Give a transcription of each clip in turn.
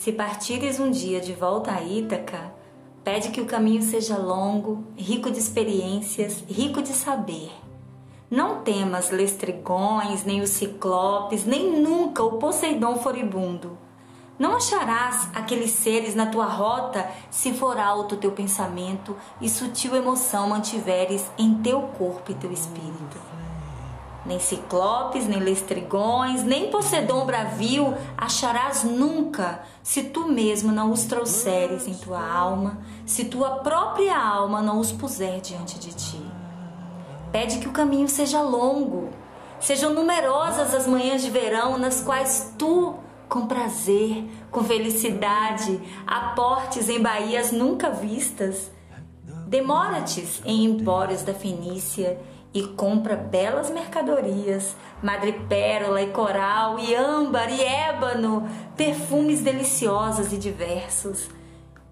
Se partires um dia de volta a Ítaca, pede que o caminho seja longo, rico de experiências, rico de saber. Não temas lestrigões, nem os ciclopes, nem nunca o Poseidon furibundo. Não acharás aqueles seres na tua rota se for alto teu pensamento e sutil emoção mantiveres em teu corpo e teu espírito. Nem ciclopes, nem lestrigões, nem Poseidon bravio acharás nunca se tu mesmo não os trouxeres em tua alma, se tua própria alma não os puser diante de ti. Pede que o caminho seja longo, sejam numerosas as manhãs de verão nas quais tu com prazer, com felicidade, aportes em baías nunca vistas. Demora-te em empórios da Fenícia e compra belas mercadorias, madrepérola e coral, e âmbar e ébano, perfumes deliciosos e diversos.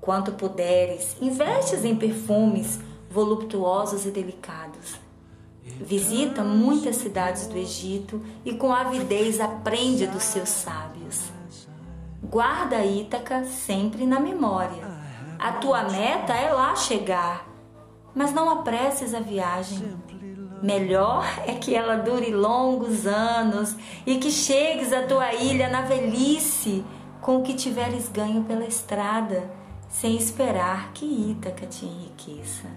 Quanto puderes, investes em perfumes voluptuosos e delicados. Visita muitas cidades do Egito e com avidez aprende dos seus sábios. Guarda Ítaca sempre na memória. A tua meta é lá chegar, mas não apresses a viagem. Melhor é que ela dure longos anos e que chegues à tua ilha na velhice com o que tiveres ganho pela estrada, sem esperar que Ítaca te enriqueça.